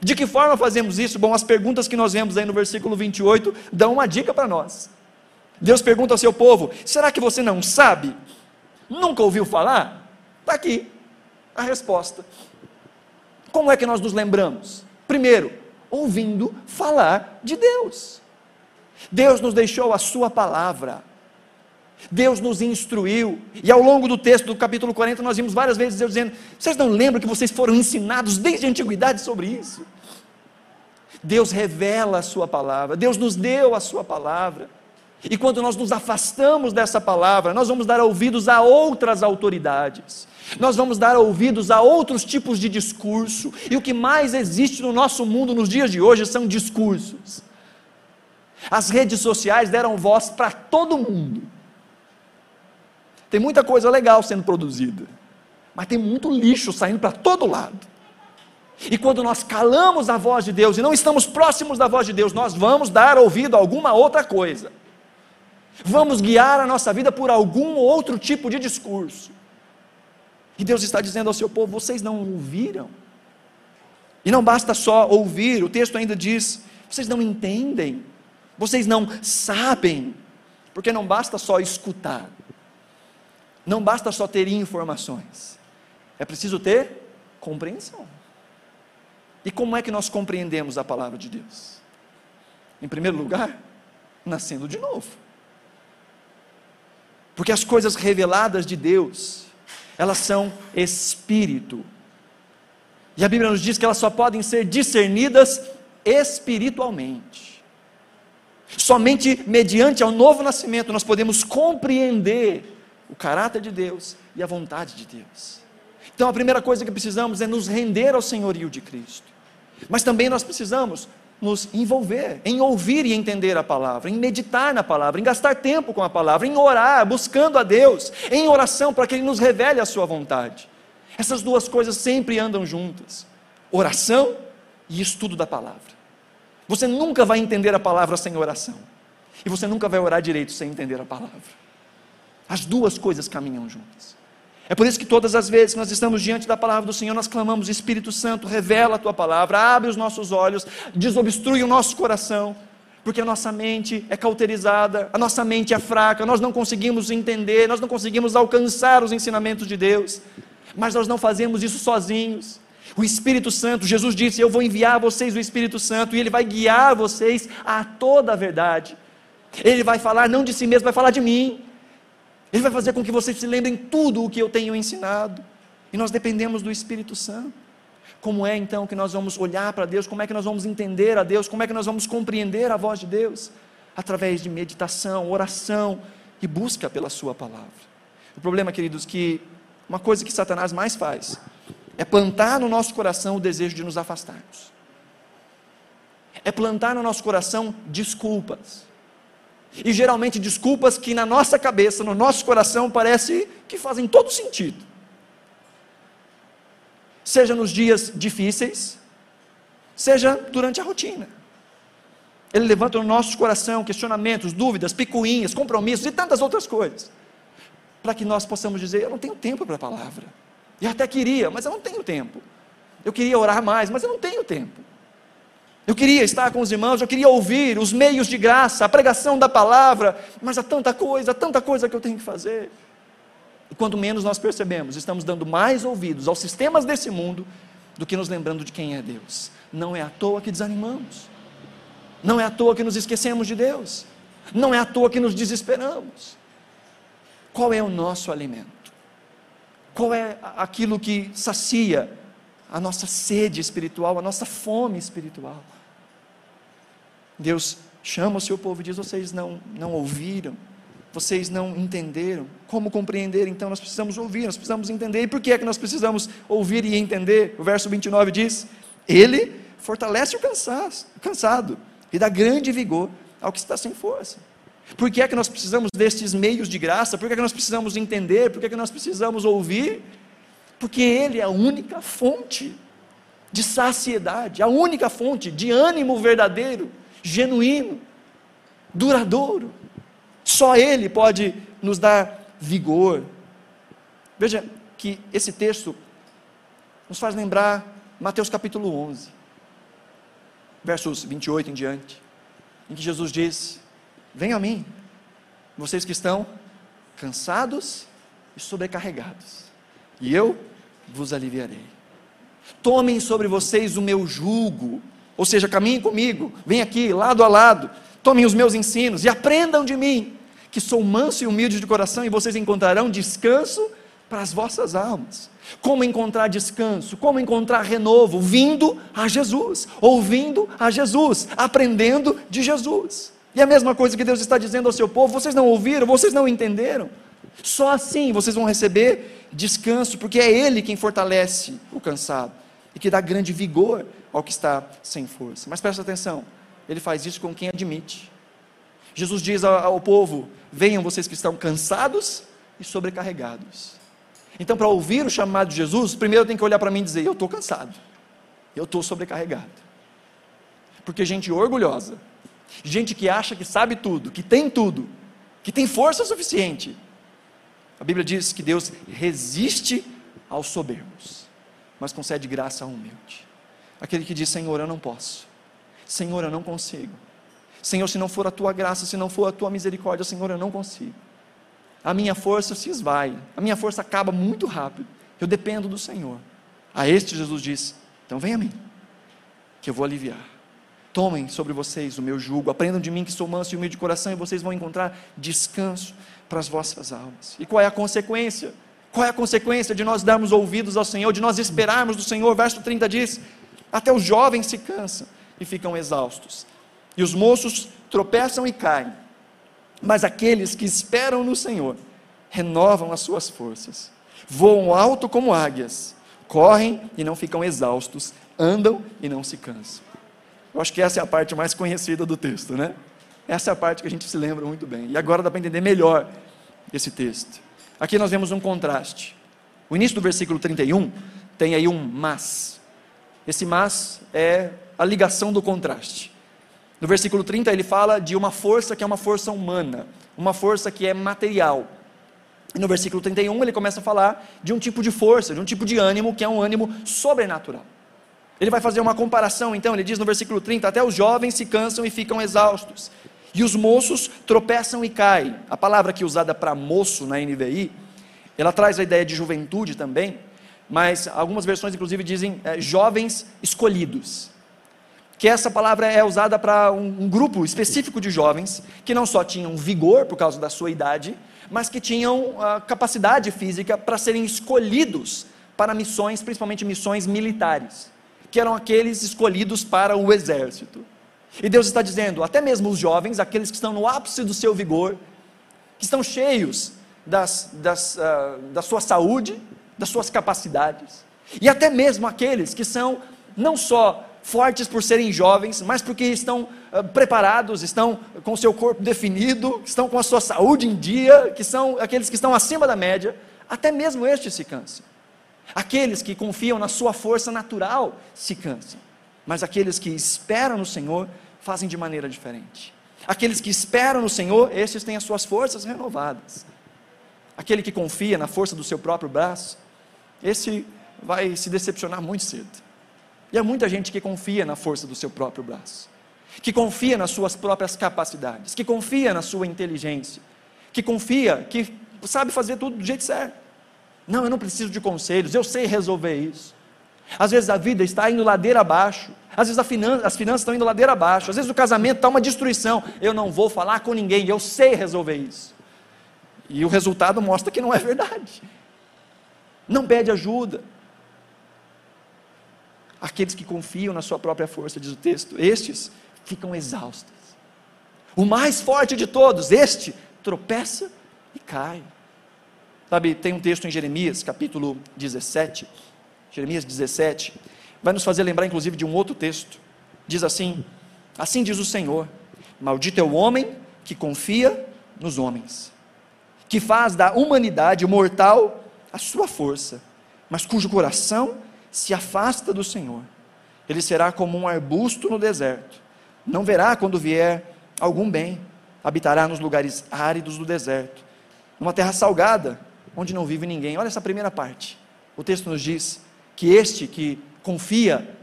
De que forma fazemos isso? Bom, as perguntas que nós vemos aí no versículo 28 dão uma dica para nós. Deus pergunta ao seu povo: será que você não sabe? Nunca ouviu falar? Está aqui a resposta. Como é que nós nos lembramos? Primeiro, ouvindo falar de Deus. Deus nos deixou a Sua palavra. Deus nos instruiu, e ao longo do texto do capítulo 40, nós vimos várias vezes Deus dizendo: Vocês não lembram que vocês foram ensinados desde a antiguidade sobre isso? Deus revela a Sua palavra, Deus nos deu a Sua palavra, E quando nós nos afastamos dessa palavra, nós vamos dar ouvidos a outras autoridades, nós vamos dar ouvidos a outros tipos de discurso, e o que mais existe no nosso mundo nos dias de hoje são discursos. As redes sociais deram voz para todo mundo. Tem muita coisa legal sendo produzida, mas tem muito lixo saindo para todo lado. E quando nós calamos a voz de Deus e não estamos próximos da voz de Deus, nós vamos dar ouvido a alguma outra coisa. Vamos guiar a nossa vida por algum outro tipo de discurso. E Deus está dizendo ao seu povo: vocês não ouviram. E não basta só ouvir, o texto ainda diz: vocês não entendem, vocês não sabem, porque não basta só escutar, não basta só ter informações, é preciso ter compreensão. E como é que nós compreendemos a palavra de Deus? Em primeiro lugar, nascendo de novo. Porque as coisas reveladas de Deus, elas são espírito. E a Bíblia nos diz que elas só podem ser discernidas espiritualmente. Somente mediante ao novo nascimento nós podemos compreender o caráter de Deus e a vontade de Deus. Então a primeira coisa que precisamos é nos render ao senhorio de Cristo. Mas também nós precisamos nos envolver em ouvir e entender a palavra, em meditar na palavra, em gastar tempo com a palavra, em orar, buscando a Deus, em oração para que Ele nos revele a Sua vontade. Essas duas coisas sempre andam juntas: oração e estudo da palavra. Você nunca vai entender a palavra sem oração, e você nunca vai orar direito sem entender a palavra. As duas coisas caminham juntas. É por isso que todas as vezes que nós estamos diante da palavra do Senhor, nós clamamos: Espírito Santo, revela a tua palavra, abre os nossos olhos, desobstrui o nosso coração, porque a nossa mente é cauterizada, a nossa mente é fraca, nós não conseguimos entender, nós não conseguimos alcançar os ensinamentos de Deus, mas nós não fazemos isso sozinhos. O Espírito Santo, Jesus disse: Eu vou enviar a vocês o Espírito Santo, e ele vai guiar vocês a toda a verdade. Ele vai falar não de si mesmo, vai falar de mim. Ele vai fazer com que vocês se lembrem tudo o que eu tenho ensinado. E nós dependemos do Espírito Santo. Como é então que nós vamos olhar para Deus? Como é que nós vamos entender a Deus? Como é que nós vamos compreender a voz de Deus? Através de meditação, oração e busca pela Sua palavra. O problema, queridos, que uma coisa que Satanás mais faz é plantar no nosso coração o desejo de nos afastarmos. É plantar no nosso coração desculpas e geralmente desculpas que na nossa cabeça, no nosso coração, parece que fazem todo sentido. Seja nos dias difíceis, seja durante a rotina. Ele levanta no nosso coração questionamentos, dúvidas, picuinhas, compromissos e tantas outras coisas. Para que nós possamos dizer: Eu não tenho tempo para a palavra. Eu até queria, mas eu não tenho tempo. Eu queria orar mais, mas eu não tenho tempo. Eu queria estar com os irmãos, eu queria ouvir os meios de graça, a pregação da palavra, mas há tanta coisa, tanta coisa que eu tenho que fazer. E quanto menos nós percebemos, estamos dando mais ouvidos aos sistemas desse mundo do que nos lembrando de quem é Deus. Não é à toa que desanimamos, não é à toa que nos esquecemos de Deus, não é à toa que nos desesperamos. Qual é o nosso alimento? Qual é aquilo que sacia a nossa sede espiritual, a nossa fome espiritual. Deus chama o seu povo e diz: vocês não, não ouviram, vocês não entenderam. Como compreender? Então nós precisamos ouvir, nós precisamos entender. E por que é que nós precisamos ouvir e entender? O verso 29 diz: Ele fortalece o cansado e dá grande vigor ao que está sem força. Por que é que nós precisamos destes meios de graça? Por que é que nós precisamos entender? Por que é que nós precisamos ouvir? Porque Ele é a única fonte de saciedade, a única fonte de ânimo verdadeiro, genuíno, duradouro. Só Ele pode nos dar vigor. Veja que esse texto nos faz lembrar Mateus capítulo 11, versos 28 em diante, em que Jesus diz: Venham a mim, vocês que estão cansados e sobrecarregados, e eu vos aliviarei. Tomem sobre vocês o meu jugo, ou seja, caminhem comigo, vem aqui, lado a lado, tomem os meus ensinos e aprendam de mim, que sou manso e humilde de coração, e vocês encontrarão descanso para as vossas almas. Como encontrar descanso? Como encontrar renovo? Vindo a Jesus, ouvindo a Jesus, aprendendo de Jesus. E a mesma coisa que Deus está dizendo ao seu povo: vocês não ouviram, vocês não entenderam. Só assim vocês vão receber descanso, porque é Ele quem fortalece o cansado e que dá grande vigor ao que está sem força. Mas presta atenção, Ele faz isso com quem admite. Jesus diz ao povo: venham vocês que estão cansados e sobrecarregados. Então, para ouvir o chamado de Jesus, primeiro tem que olhar para mim e dizer: eu estou cansado, eu estou sobrecarregado. Porque gente orgulhosa, gente que acha que sabe tudo, que tem tudo, que tem força suficiente. A Bíblia diz que Deus resiste aos soberbos, mas concede graça ao humilde. Aquele que diz: Senhor, eu não posso, Senhor, eu não consigo. Senhor, se não for a tua graça, se não for a tua misericórdia, Senhor, eu não consigo. A minha força se esvai, a minha força acaba muito rápido. Eu dependo do Senhor. A este Jesus diz: Então venha a mim, que eu vou aliviar. Tomem sobre vocês o meu jugo, aprendam de mim que sou manso e humilde de coração, e vocês vão encontrar descanso para as vossas almas. E qual é a consequência? Qual é a consequência de nós darmos ouvidos ao Senhor, de nós esperarmos do Senhor? Verso 30 diz: Até os jovens se cansam e ficam exaustos, e os moços tropeçam e caem, mas aqueles que esperam no Senhor renovam as suas forças, voam alto como águias, correm e não ficam exaustos, andam e não se cansam. Eu acho que essa é a parte mais conhecida do texto, né? Essa é a parte que a gente se lembra muito bem. E agora dá para entender melhor esse texto. Aqui nós vemos um contraste. O início do versículo 31 tem aí um mas. Esse mas é a ligação do contraste. No versículo 30 ele fala de uma força que é uma força humana, uma força que é material. E no versículo 31 ele começa a falar de um tipo de força, de um tipo de ânimo que é um ânimo sobrenatural. Ele vai fazer uma comparação, então, ele diz no versículo 30: Até os jovens se cansam e ficam exaustos, e os moços tropeçam e caem. A palavra aqui usada para moço na NVI, ela traz a ideia de juventude também, mas algumas versões, inclusive, dizem é, jovens escolhidos. Que essa palavra é usada para um, um grupo específico de jovens que não só tinham vigor por causa da sua idade, mas que tinham a capacidade física para serem escolhidos para missões, principalmente missões militares que eram aqueles escolhidos para o exército. E Deus está dizendo, até mesmo os jovens, aqueles que estão no ápice do seu vigor, que estão cheios das, das, uh, da sua saúde, das suas capacidades, e até mesmo aqueles que são não só fortes por serem jovens, mas porque estão uh, preparados, estão com o seu corpo definido, estão com a sua saúde em dia, que são aqueles que estão acima da média, até mesmo estes se cansam. Aqueles que confiam na sua força natural se cansam, mas aqueles que esperam no Senhor fazem de maneira diferente. Aqueles que esperam no Senhor, estes têm as suas forças renovadas. Aquele que confia na força do seu próprio braço, esse vai se decepcionar muito cedo. E há muita gente que confia na força do seu próprio braço, que confia nas suas próprias capacidades, que confia na sua inteligência, que confia que sabe fazer tudo do jeito certo. Não, eu não preciso de conselhos, eu sei resolver isso. Às vezes a vida está indo ladeira abaixo, às vezes as finanças estão indo ladeira abaixo, às vezes o casamento está uma destruição. Eu não vou falar com ninguém, eu sei resolver isso. E o resultado mostra que não é verdade. Não pede ajuda. Aqueles que confiam na sua própria força, diz o texto, estes ficam exaustos. O mais forte de todos, este, tropeça e cai. Sabe, tem um texto em Jeremias, capítulo 17, Jeremias 17, vai nos fazer lembrar inclusive de um outro texto. Diz assim: Assim diz o Senhor: Maldito é o homem que confia nos homens, que faz da humanidade mortal a sua força, mas cujo coração se afasta do Senhor. Ele será como um arbusto no deserto, não verá quando vier algum bem, habitará nos lugares áridos do deserto, numa terra salgada, onde não vive ninguém. Olha essa primeira parte. O texto nos diz que este que confia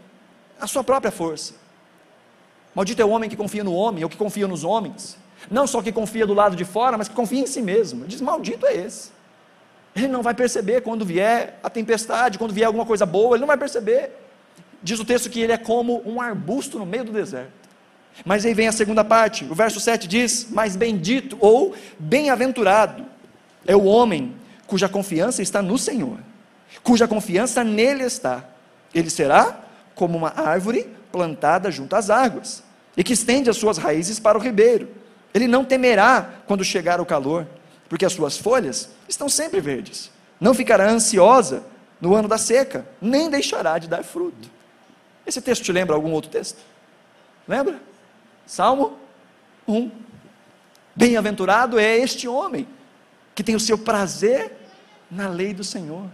na sua própria força. Maldito é o homem que confia no homem, ou que confia nos homens. Não só que confia do lado de fora, mas que confia em si mesmo. Ele diz: Maldito é esse. Ele não vai perceber quando vier a tempestade, quando vier alguma coisa boa, ele não vai perceber. Diz o texto que ele é como um arbusto no meio do deserto. Mas aí vem a segunda parte, o verso 7 diz: Mas bendito ou bem-aventurado é o homem cuja confiança está no Senhor, cuja confiança nele está. Ele será como uma árvore plantada junto às águas e que estende as suas raízes para o ribeiro. Ele não temerá quando chegar o calor, porque as suas folhas estão sempre verdes. Não ficará ansiosa no ano da seca, nem deixará de dar fruto. Esse texto te lembra algum outro texto? Lembra? Salmo 1. Bem-aventurado é este homem que tem o seu prazer na lei do Senhor.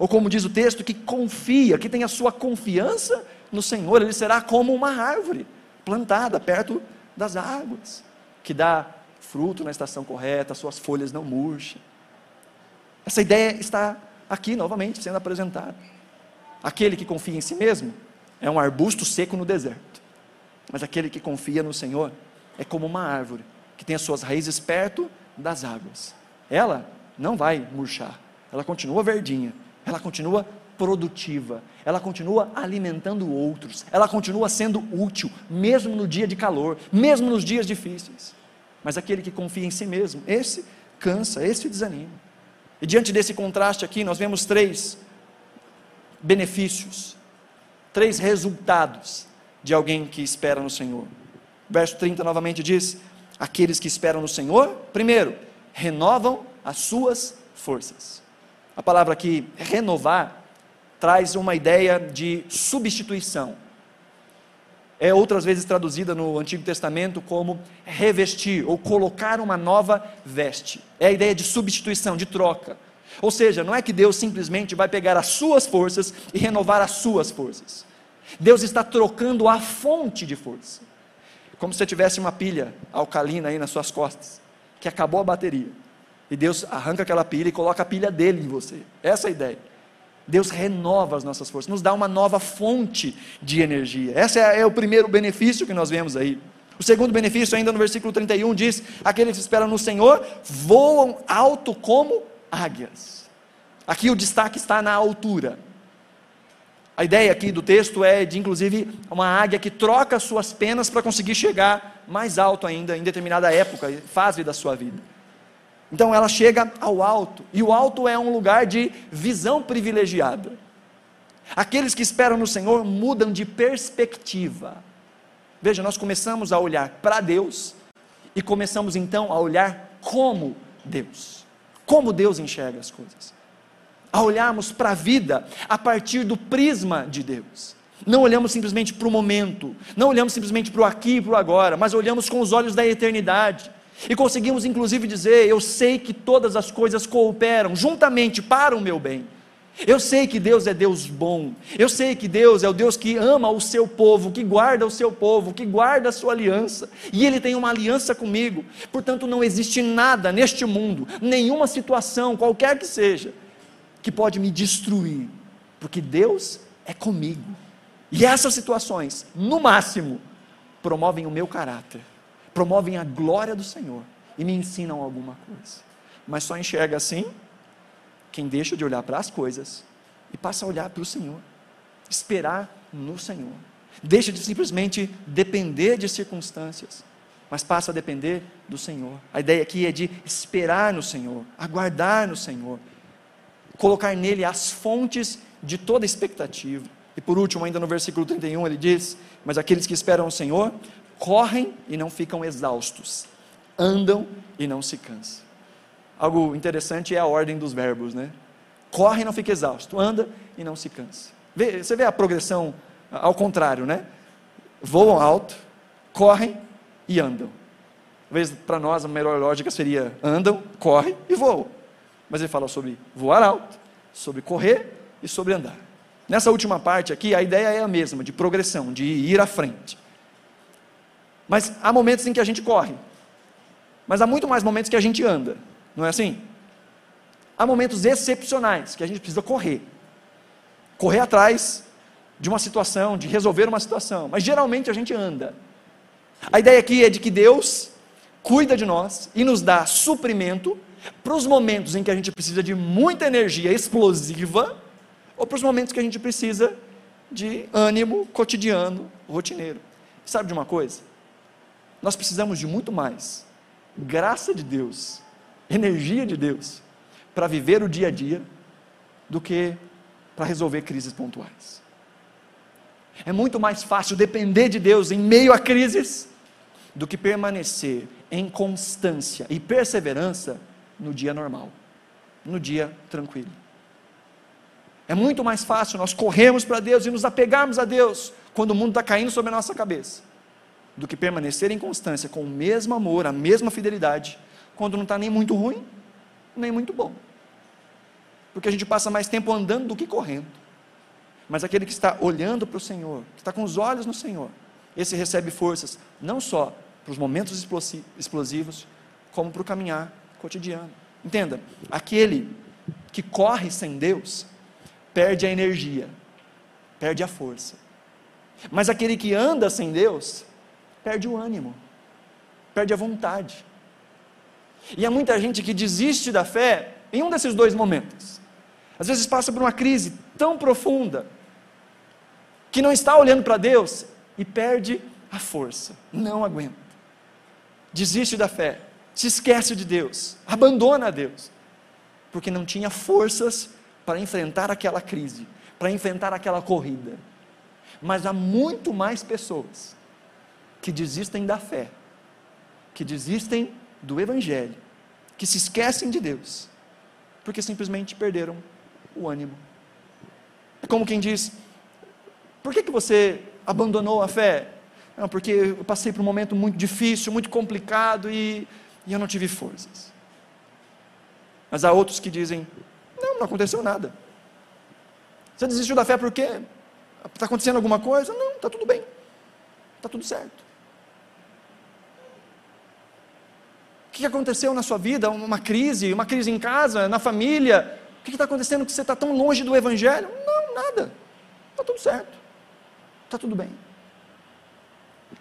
Ou como diz o texto, que confia, que tem a sua confiança no Senhor, ele será como uma árvore plantada perto das águas, que dá fruto na estação correta, suas folhas não murcham. Essa ideia está aqui novamente sendo apresentada. Aquele que confia em si mesmo é um arbusto seco no deserto, mas aquele que confia no Senhor é como uma árvore que tem as suas raízes perto das águas. Ela não vai murchar, ela continua verdinha, ela continua produtiva, ela continua alimentando outros, ela continua sendo útil, mesmo no dia de calor, mesmo nos dias difíceis. Mas aquele que confia em si mesmo, esse cansa, esse desanima. E diante desse contraste aqui, nós vemos três benefícios, três resultados de alguém que espera no Senhor. Verso 30 novamente diz: Aqueles que esperam no Senhor, primeiro, renovam as suas forças. A palavra aqui, renovar, traz uma ideia de substituição. É outras vezes traduzida no Antigo Testamento como revestir ou colocar uma nova veste. É a ideia de substituição, de troca. Ou seja, não é que Deus simplesmente vai pegar as suas forças e renovar as suas forças. Deus está trocando a fonte de força. Como se você tivesse uma pilha alcalina aí nas suas costas, que acabou a bateria. E Deus arranca aquela pilha e coloca a pilha dele em você. Essa é a ideia. Deus renova as nossas forças, nos dá uma nova fonte de energia. Esse é, é, o primeiro benefício que nós vemos aí. O segundo benefício, ainda no versículo 31, diz: Aqueles que esperam no Senhor voam alto como águias. Aqui o destaque está na altura. A ideia aqui do texto é de, inclusive, uma águia que troca suas penas para conseguir chegar mais alto ainda, em determinada época, fase da sua vida. Então ela chega ao alto, e o alto é um lugar de visão privilegiada. Aqueles que esperam no Senhor mudam de perspectiva. Veja, nós começamos a olhar para Deus e começamos então a olhar como Deus. Como Deus enxerga as coisas. A olharmos para a vida a partir do prisma de Deus. Não olhamos simplesmente para o momento, não olhamos simplesmente para o aqui e para o agora, mas olhamos com os olhos da eternidade e conseguimos inclusive dizer: Eu sei que todas as coisas cooperam juntamente para o meu bem. Eu sei que Deus é Deus bom. Eu sei que Deus é o Deus que ama o seu povo, que guarda o seu povo, que guarda a sua aliança. E Ele tem uma aliança comigo. Portanto, não existe nada neste mundo, nenhuma situação, qualquer que seja, que pode me destruir, porque Deus é comigo. E essas situações, no máximo, promovem o meu caráter promovem a glória do Senhor e me ensinam alguma coisa. Mas só enxerga assim quem deixa de olhar para as coisas e passa a olhar para o Senhor, esperar no Senhor. Deixa de simplesmente depender de circunstâncias, mas passa a depender do Senhor. A ideia aqui é de esperar no Senhor, aguardar no Senhor, colocar nele as fontes de toda expectativa. E por último, ainda no versículo 31, ele diz: Mas aqueles que esperam o Senhor correm e não ficam exaustos, andam e não se cansam. Algo interessante é a ordem dos verbos, né? Corre e não fica exausto, anda e não se cansa. Vê, você vê a progressão ao contrário, né? Voam alto, correm e andam. Talvez para nós a melhor lógica seria andam, correm e voam. Mas ele fala sobre voar alto, sobre correr e sobre andar. Nessa última parte aqui, a ideia é a mesma, de progressão, de ir à frente. Mas há momentos em que a gente corre. Mas há muito mais momentos que a gente anda. Não é assim? Há momentos excepcionais que a gente precisa correr. Correr atrás de uma situação, de resolver uma situação. Mas geralmente a gente anda. A ideia aqui é de que Deus cuida de nós e nos dá suprimento para os momentos em que a gente precisa de muita energia explosiva ou para os momentos que a gente precisa de ânimo cotidiano, rotineiro. Sabe de uma coisa? Nós precisamos de muito mais graça de Deus, energia de Deus, para viver o dia a dia, do que para resolver crises pontuais. É muito mais fácil depender de Deus em meio a crises do que permanecer em constância e perseverança no dia normal, no dia tranquilo. É muito mais fácil nós corrermos para Deus e nos apegarmos a Deus quando o mundo está caindo sobre a nossa cabeça, do que permanecer em constância com o mesmo amor, a mesma fidelidade, quando não está nem muito ruim, nem muito bom. Porque a gente passa mais tempo andando do que correndo. Mas aquele que está olhando para o Senhor, que está com os olhos no Senhor, esse recebe forças, não só para os momentos explosivos, como para o caminhar cotidiano. Entenda, aquele que corre sem Deus, perde a energia, perde a força. Mas aquele que anda sem Deus, perde o ânimo, perde a vontade. E há muita gente que desiste da fé em um desses dois momentos. Às vezes passa por uma crise tão profunda, que não está olhando para Deus e perde a força, não aguenta. Desiste da fé, se esquece de Deus, abandona a Deus, porque não tinha forças para enfrentar aquela crise, para enfrentar aquela corrida. Mas há muito mais pessoas que desistem da fé, que desistem do Evangelho, que se esquecem de Deus, porque simplesmente perderam o ânimo. É como quem diz: por que, que você abandonou a fé? Não, porque eu passei por um momento muito difícil, muito complicado e, e eu não tive forças. Mas há outros que dizem: não, não aconteceu nada. Você desistiu da fé porque está acontecendo alguma coisa? Não, está tudo bem, está tudo certo. Que aconteceu na sua vida? Uma crise, uma crise em casa, na família? O que está acontecendo que você está tão longe do Evangelho? Não, nada. Está tudo certo. Está tudo bem.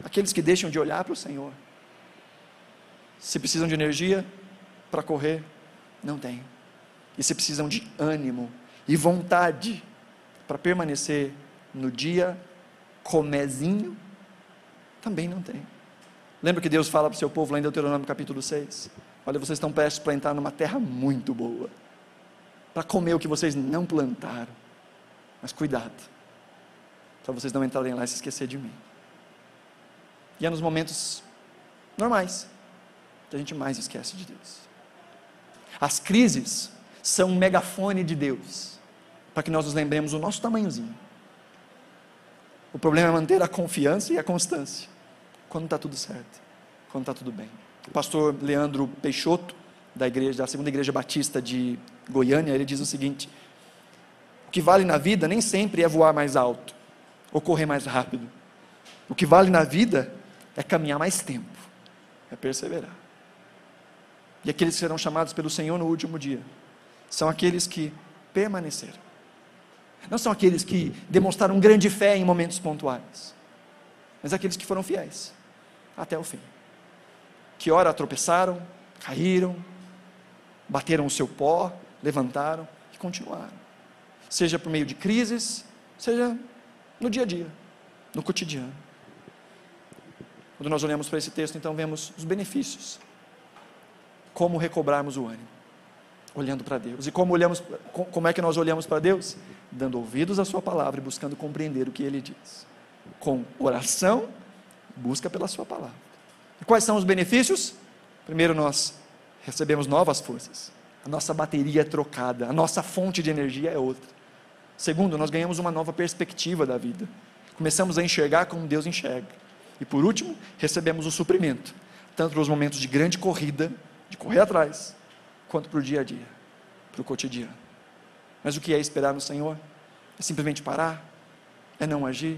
Aqueles que deixam de olhar para o Senhor, se precisam de energia para correr, não tem. E se precisam de ânimo e vontade para permanecer no dia comezinho, também não tem. Lembra que Deus fala para o seu povo lá em Deuteronômio capítulo 6? Olha, vocês estão prestes para entrar numa terra muito boa, para comer o que vocês não plantaram. Mas cuidado, para vocês não entrarem lá e se esquecer de mim. E é nos momentos normais que a gente mais esquece de Deus. As crises são um megafone de Deus, para que nós nos lembremos do nosso tamanhozinho. O problema é manter a confiança e a constância quando está tudo certo, quando está tudo bem. O pastor Leandro Peixoto, da igreja, da segunda igreja batista de Goiânia, ele diz o seguinte: o que vale na vida nem sempre é voar mais alto ou correr mais rápido. O que vale na vida é caminhar mais tempo, é perseverar. E aqueles que serão chamados pelo Senhor no último dia são aqueles que permaneceram. Não são aqueles que demonstraram grande fé em momentos pontuais, mas aqueles que foram fiéis até o fim. Que ora tropeçaram, caíram, bateram o seu pó, levantaram e continuaram. Seja por meio de crises, seja no dia a dia, no cotidiano. Quando nós olhamos para esse texto, então vemos os benefícios. Como recobrarmos o ânimo, olhando para Deus. E como olhamos, como é que nós olhamos para Deus? Dando ouvidos à sua palavra e buscando compreender o que ele diz. Com oração Busca pela Sua palavra. E quais são os benefícios? Primeiro, nós recebemos novas forças. A nossa bateria é trocada, a nossa fonte de energia é outra. Segundo, nós ganhamos uma nova perspectiva da vida. Começamos a enxergar como Deus enxerga. E por último, recebemos o suprimento, tanto para os momentos de grande corrida, de correr atrás, quanto para o dia a dia, para o cotidiano. Mas o que é esperar no Senhor? É simplesmente parar? É não agir?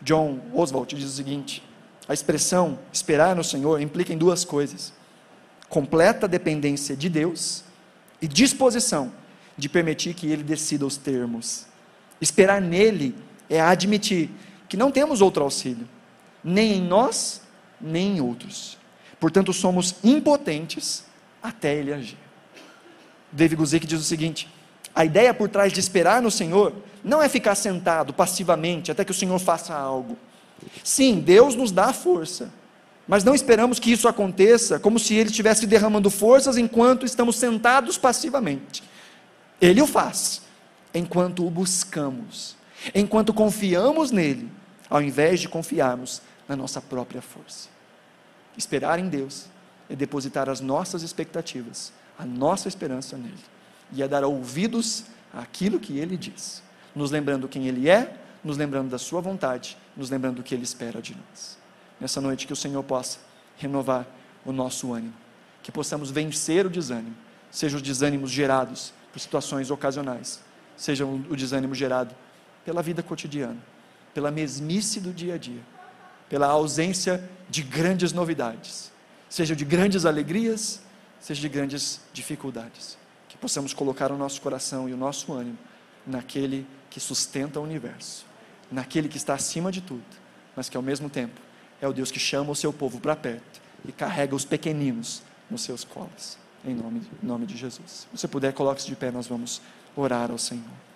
John Oswald diz o seguinte: a expressão esperar no Senhor implica em duas coisas: completa dependência de Deus e disposição de permitir que Ele decida os termos. Esperar nele é admitir que não temos outro auxílio, nem em nós, nem em outros. Portanto, somos impotentes até Ele agir. David Guzik diz o seguinte: a ideia por trás de esperar no Senhor não é ficar sentado passivamente até que o Senhor faça algo. Sim, Deus nos dá força, mas não esperamos que isso aconteça como se Ele estivesse derramando forças enquanto estamos sentados passivamente. Ele o faz enquanto o buscamos, enquanto confiamos nele, ao invés de confiarmos na nossa própria força. Esperar em Deus é depositar as nossas expectativas, a nossa esperança nele, e é dar ouvidos àquilo que ele diz, nos lembrando quem ele é, nos lembrando da sua vontade, nos lembrando do que ele espera de nós. Nessa noite, que o Senhor possa renovar o nosso ânimo, que possamos vencer o desânimo, seja os desânimos gerados por situações ocasionais, seja o desânimo gerado pela vida cotidiana, pela mesmice do dia a dia, pela ausência de grandes novidades, seja de grandes alegrias, seja de grandes dificuldades. Que possamos colocar o nosso coração e o nosso ânimo naquele que sustenta o universo, naquele que está acima de tudo, mas que ao mesmo tempo é o Deus que chama o seu povo para perto e carrega os pequeninos nos seus colos. Em nome, em nome de Jesus. Se você puder, coloque-se de pé, nós vamos orar ao Senhor.